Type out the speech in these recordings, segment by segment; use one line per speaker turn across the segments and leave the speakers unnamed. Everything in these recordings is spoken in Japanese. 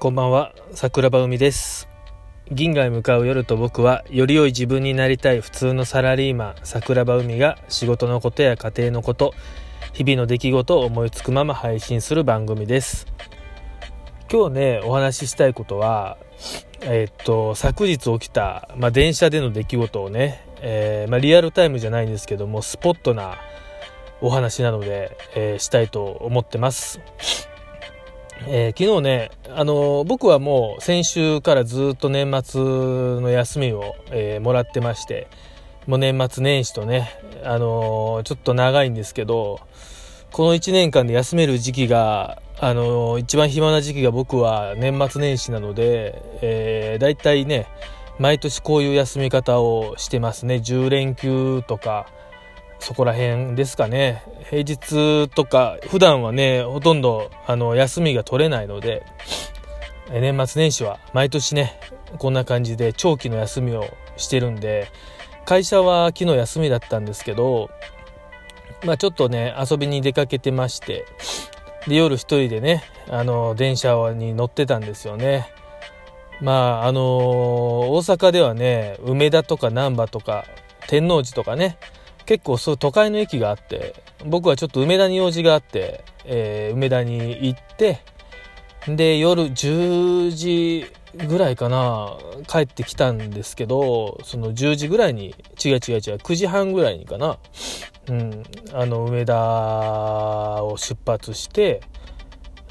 こんばんは桜庭海です銀河へ向かう夜と僕はより良い自分になりたい普通のサラリーマン桜庭海が仕事のことや家庭のこと日々の出来事を思いつくまま配信する番組です今日ねお話ししたいことはえ、っと昨日起きた、まあ、電車での出来事をね、えー、まあ、リアルタイムじゃないんですけどもスポットなお話なので、えー、したいと思ってます。えー、昨日ね、あのー、僕はもう先週からずっと年末の休みを、えー、もらってまして、もう年末年始とね、あのちょっと長いんですけど、この1年間で休める時期が、あの一番暇な時期が僕は年末年始なので、えー、大体ね、毎年こういう休み方をしてますね。10連休とか、そこら辺ですかね。平日とか、普段はね、ほとんど、あの、休みが取れないので、年末年始は毎年ね、こんな感じで長期の休みをしてるんで、会社は昨日休みだったんですけど、まあちょっとね、遊びに出かけてまして、で、夜一人でね、あの、電車に乗ってたんですよね。まあ、あのー、大阪ではね、梅田とか難波とか、天王寺とかね、結構そう都会の駅があって僕はちょっと梅田に用事があって、えー、梅田に行ってで夜10時ぐらいかな帰ってきたんですけどその10時ぐらいに違う違う違う9時半ぐらいにかな、うん、あの梅田を出発して、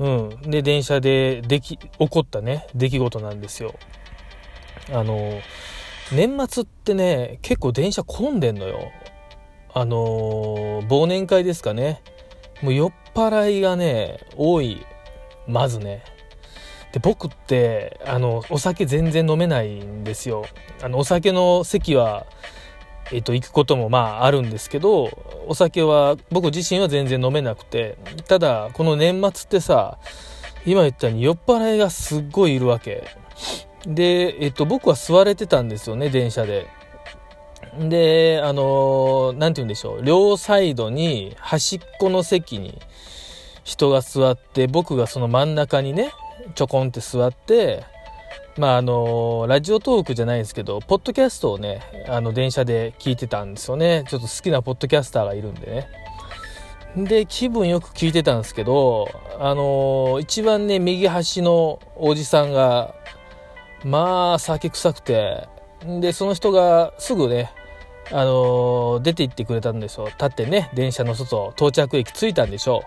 うん、で電車ででき起こったね出来事なんですよ。あの年末ってね結構電車混んでんのよあのー、忘年会ですかね。もう酔っ払いがね、多い。まずね。で、僕って、あの、お酒全然飲めないんですよ。あの、お酒の席は、えっと、行くこともまああるんですけど、お酒は僕自身は全然飲めなくて、ただ、この年末ってさ、今言ったように酔っ払いがすっごいいるわけ。で、えっと、僕は座れてたんですよね、電車で。で、あのー、なんて言うんでしょう、両サイドに端っこの席に人が座って、僕がその真ん中にね、ちょこんって座って、まああのー、ラジオトークじゃないんですけど、ポッドキャストをね、あの、電車で聞いてたんですよね。ちょっと好きなポッドキャスターがいるんでね。で、気分よく聞いてたんですけど、あのー、一番ね、右端のおじさんが、まあ、酒臭くて、で、その人がすぐね、あの、出て行ってくれたんでしょ。立ってね、電車の外、到着駅着いたんでしょ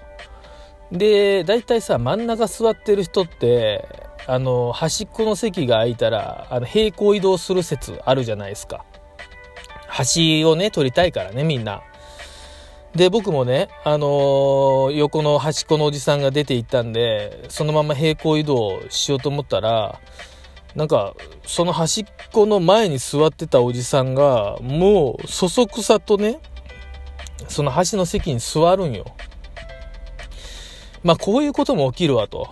う。で、大体さ、真ん中座ってる人って、あの、端っこの席が空いたら、あの、平行移動する説あるじゃないですか。端をね、取りたいからね、みんな。で、僕もね、あのー、横の端っこのおじさんが出て行ったんで、そのまま平行移動しようと思ったら、なんか、その端っこの前に座ってたおじさんが、もう、そそくさとね、その端の席に座るんよ。まあ、こういうことも起きるわと。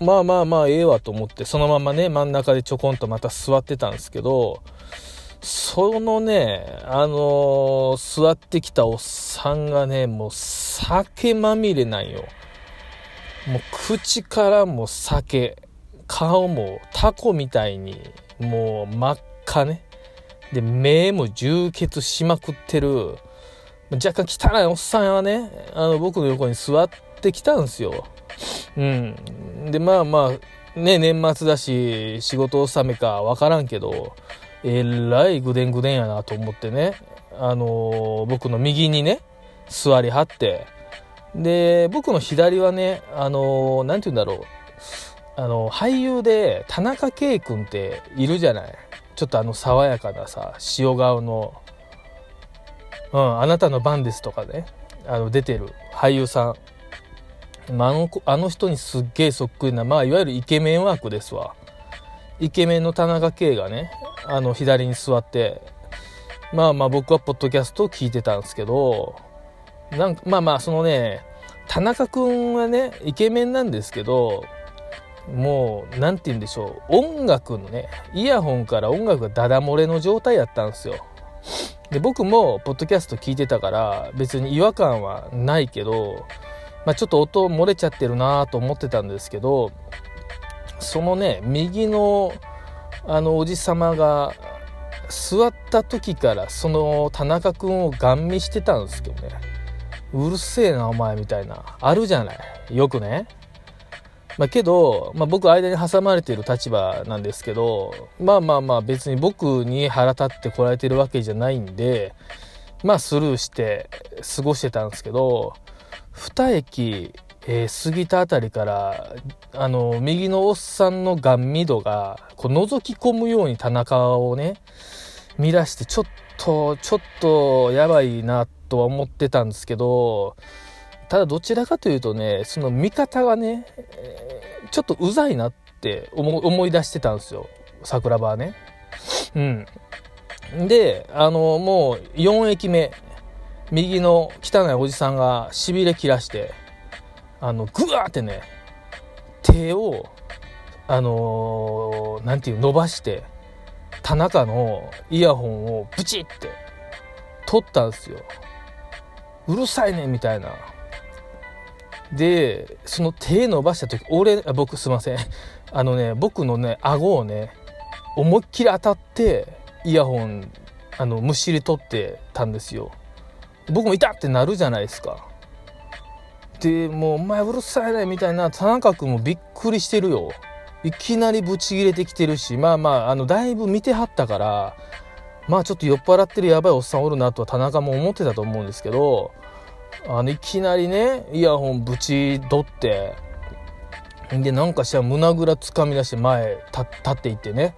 まあまあまあ、ええわと思って、そのままね、真ん中でちょこんとまた座ってたんですけど、そのね、あのー、座ってきたおっさんがね、もう酒まみれなんよ。もう口からも酒。顔もタコみたいにもう真っ赤ね。で、目も充血しまくってる、若干汚いおっさんはね、あの、僕の横に座ってきたんですよ。うん。で、まあまあ、ね、年末だし、仕事納めかわからんけど、えらいぐでんぐでんやなと思ってね、あのー、僕の右にね、座りはって、で、僕の左はね、あのー、なんて言うんだろう、あの俳優で田中圭君っているじゃない。ちょっとあの爽やかなさ塩顔の「うん、あなたの番です」とかね。あの出てる俳優さん、まあ、あのあの人にすっげえそっくりなまあいわゆるイケメンワークですわ。イケメンの田中圭がねあの左に座って。まあまあ僕はポッドキャストを聞いてたんですけど。なんかまあまあそのね田中君はねイケメンなんですけどもう何て言うんでしょう。音楽のねイヤホンから音楽がダダ漏れの状態やったんですよ。で僕もポッドキャスト聞いてたから別に違和感はないけど、まあ、ちょっと音漏れちゃってるなと思ってたんですけどそのね右のあのおじさまが座った時からその田中君をガン見してたんですけどね。うるせえなお前みたいな。あるじゃない。よくね。まあ、けど、まあ、僕間に挟まれている立場なんですけどまあまあまあ別に僕に腹立ってこられてるわけじゃないんでまあスルーして過ごしてたんですけど2駅、えー、過ぎた辺りからあの右のおっさんのガン見度がこう覗き込むように田中をね見出してちょっとちょっとやばいなとは思ってたんですけどただどちらかというとねその見方がね、ちょっとうざいなって思い出してたんですよ。桜庭はね。うん。であのもう4駅目右の汚いおじさんがしびれ切らしてあのグワーってね手をあのー、ていう伸ばして田中のイヤホンをブチって取ったんですよ。うるさいねみたいな。でその手伸ばした時俺あ僕すいません。あのね僕のね顎をね思いっきり当たってイヤホンあのむしり取ってたんですよ。僕もいたってなるじゃないですか。でもう「お前うるさいね」みたいな田中君もびっくりしてるよ。いきなりブチギレてきてるしまあまああのだいぶ見てはったからまあちょっと酔っ払ってるやばいおっさんおるなとは田中も思ってたと思うんですけどあのいきなりねイヤホンぶち取ってでなんかしら胸ぐらつかみ出して前立っていってね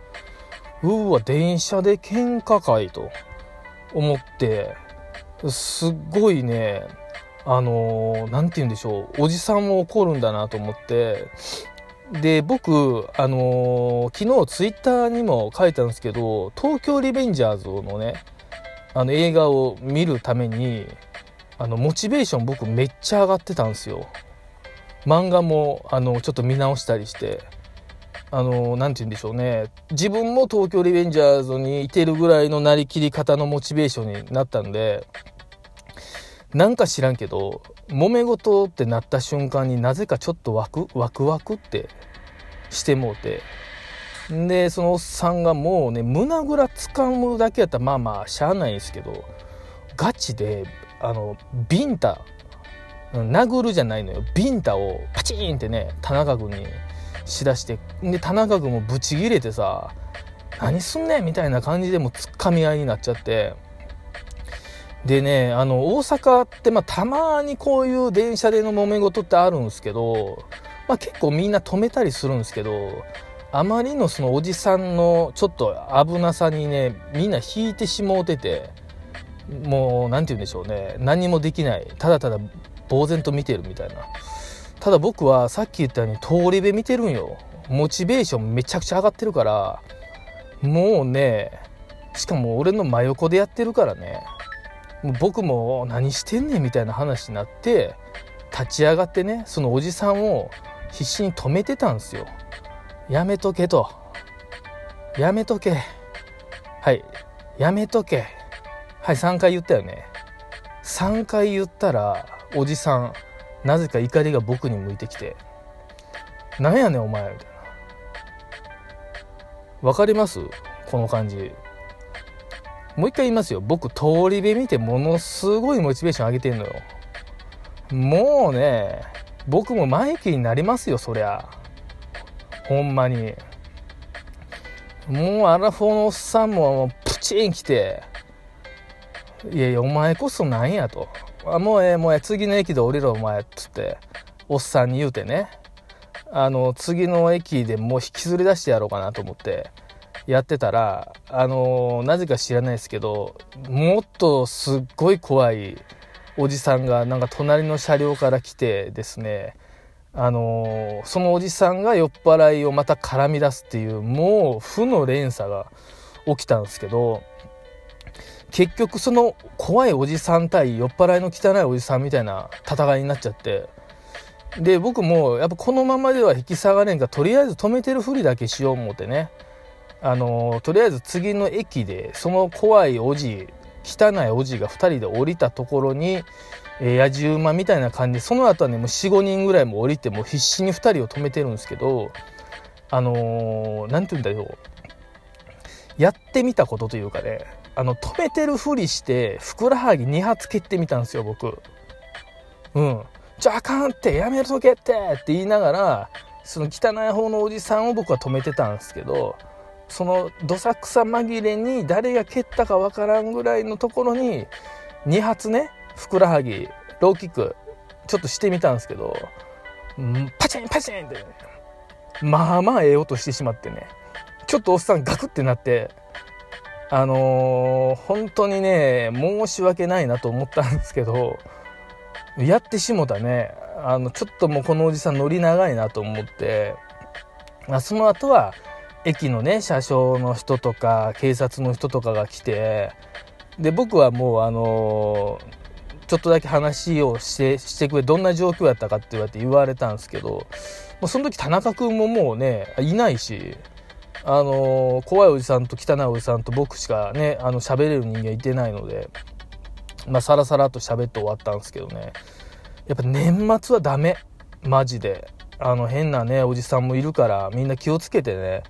うわ電車で喧嘩会と思ってすっごいねあの何、て言うんでしょうおじさんも怒るんだなと思ってで僕あのー、昨日ツイッターにも書いたんですけど「東京リベンジャーズ」のねあの映画を見るためにあのモチベーション僕めっちゃ上がってたんですよ。漫画もあのちょっと見直したりして。あの何て言うんでしょうね。自分も東京リベンジャーズにいてるぐらいのなりきり方のモチベーションになったんでなんか知らんけど揉め事ってなった瞬間になぜかちょっとワクワクワクってしてもうて。でそのおっさんがもうね胸ぐらつかむだけやったらまあまあしゃあないんですけどガチであのビンタ。殴るじゃないのよ。ビンタをパチンってね田中君にしだして。で田中君もブチギレてさ何すんねんみたいな感じでもつっかみ合いになっちゃって。でねあの大阪って、まあ、たまにこういう電車での揉め事ってあるんですけど、まあ、結構みんな止めたりするんですけどあまりのそのおじさんのちょっと危なさにねみんな引いてしもうてて。もう何て言うんでしょうね。何もできない。ただただ呆然と見てるみたいな。ただ僕はさっき言ったように通り部見てるんよ。モチベーションめちゃくちゃ上がってるからもうねしかも俺の真横でやってるからね。も僕も何してんねんみたいな話になって立ち上がってねそのおじさんを必死に止めてたんですよ。やめとけと。やめとけ。はい。やめとけ。はい3回言ったよね。3回言ったらおじさんなぜか怒りが僕に向いてきて「なんやねんお前」みたいな。わかります？この感じ。もう一回言いますよ。僕通り部見てものすごいモチベーション上げてんのよ。もうね僕もマイキーになりますよそりゃ。ほんまに。もうアラフォーのおっさんもプチン来て。いやいや、お前こそなんやと。あもうええ、もうええ、次の駅で降りろ、お前、っつって、おっさんに言うてね。あの、次の駅でもう引きずり出してやろうかなと思って、やってたら、あの、なぜか知らないですけど、もっとすっごい怖いおじさんが、なんか隣の車両から来てですね、あのそのおじさんが酔っ払いをまた絡み出すっていう、もう負の連鎖が起きたんですけど、結局その怖いおじさん対酔っ払いの汚いおじさんみたいな戦いになっちゃって。で僕もやっぱこのままでは引き下がれんかとりあえず止めてるふりだけしよう思ってね。あのとりあえず次の駅でその怖いおじ汚いおじが2人で降りたところに、えー、野じ馬みたいな感じでその後はねもう45人ぐらいも降りてもう必死に2人を止めてるんですけどあのー、なんて言うんだろう。やってみたことというかね、あの、止めてるふりして、ふくらはぎ2発蹴ってみたんですよ、僕。うん。じゃああかんって、やめとけってって言いながら、その汚い方のおじさんを僕は止めてたんですけど、そのどさくさ紛れに誰が蹴ったかわからんぐらいのところに、2発ね、ふくらはぎ、ローキック、ちょっとしてみたんですけど、パチンパチンって、ね、まあまあええ音してしまってね、ちょっとおっさんガクってなって、あのー、本当にね、申し訳ないなと思ったんですけど、やってしもたね。あの、ちょっともうこのおじさん乗り長いなと思って、まあ、その後は、駅のね、車掌の人とか、警察の人とかが来て、で、僕はもうあのー、ちょっとだけ話をしてしてくれどんな状況やったかって言われて言われたんですけどもうその時田中君ももうねいないしあの、怖いおじさんと汚いおじさんと僕しかねあの喋れる人間いてないのでまあサラサラと喋って終わったんですけどね。やっぱ年末はダメ。マジで。あの変なねおじさんもいるからみんな気をつけてね。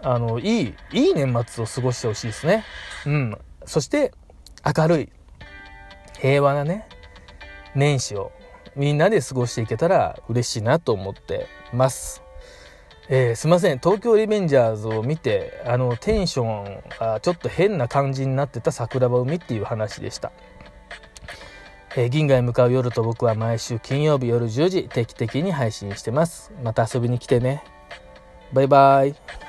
あのいいいい年末を過ごしてほしいですね。うん。そして明るい。平和なね年始をみんなで過ごしていけたら嬉しいなと思ってます。えー、すいません。東京リベンジャーズを見てあのテンションがちょっと変な感じになってた桜庭海っていう話でした、えー、銀河へ向かう夜と僕は毎週金曜日夜10時定期的に配信してます。また遊びに来てね。バイバイ。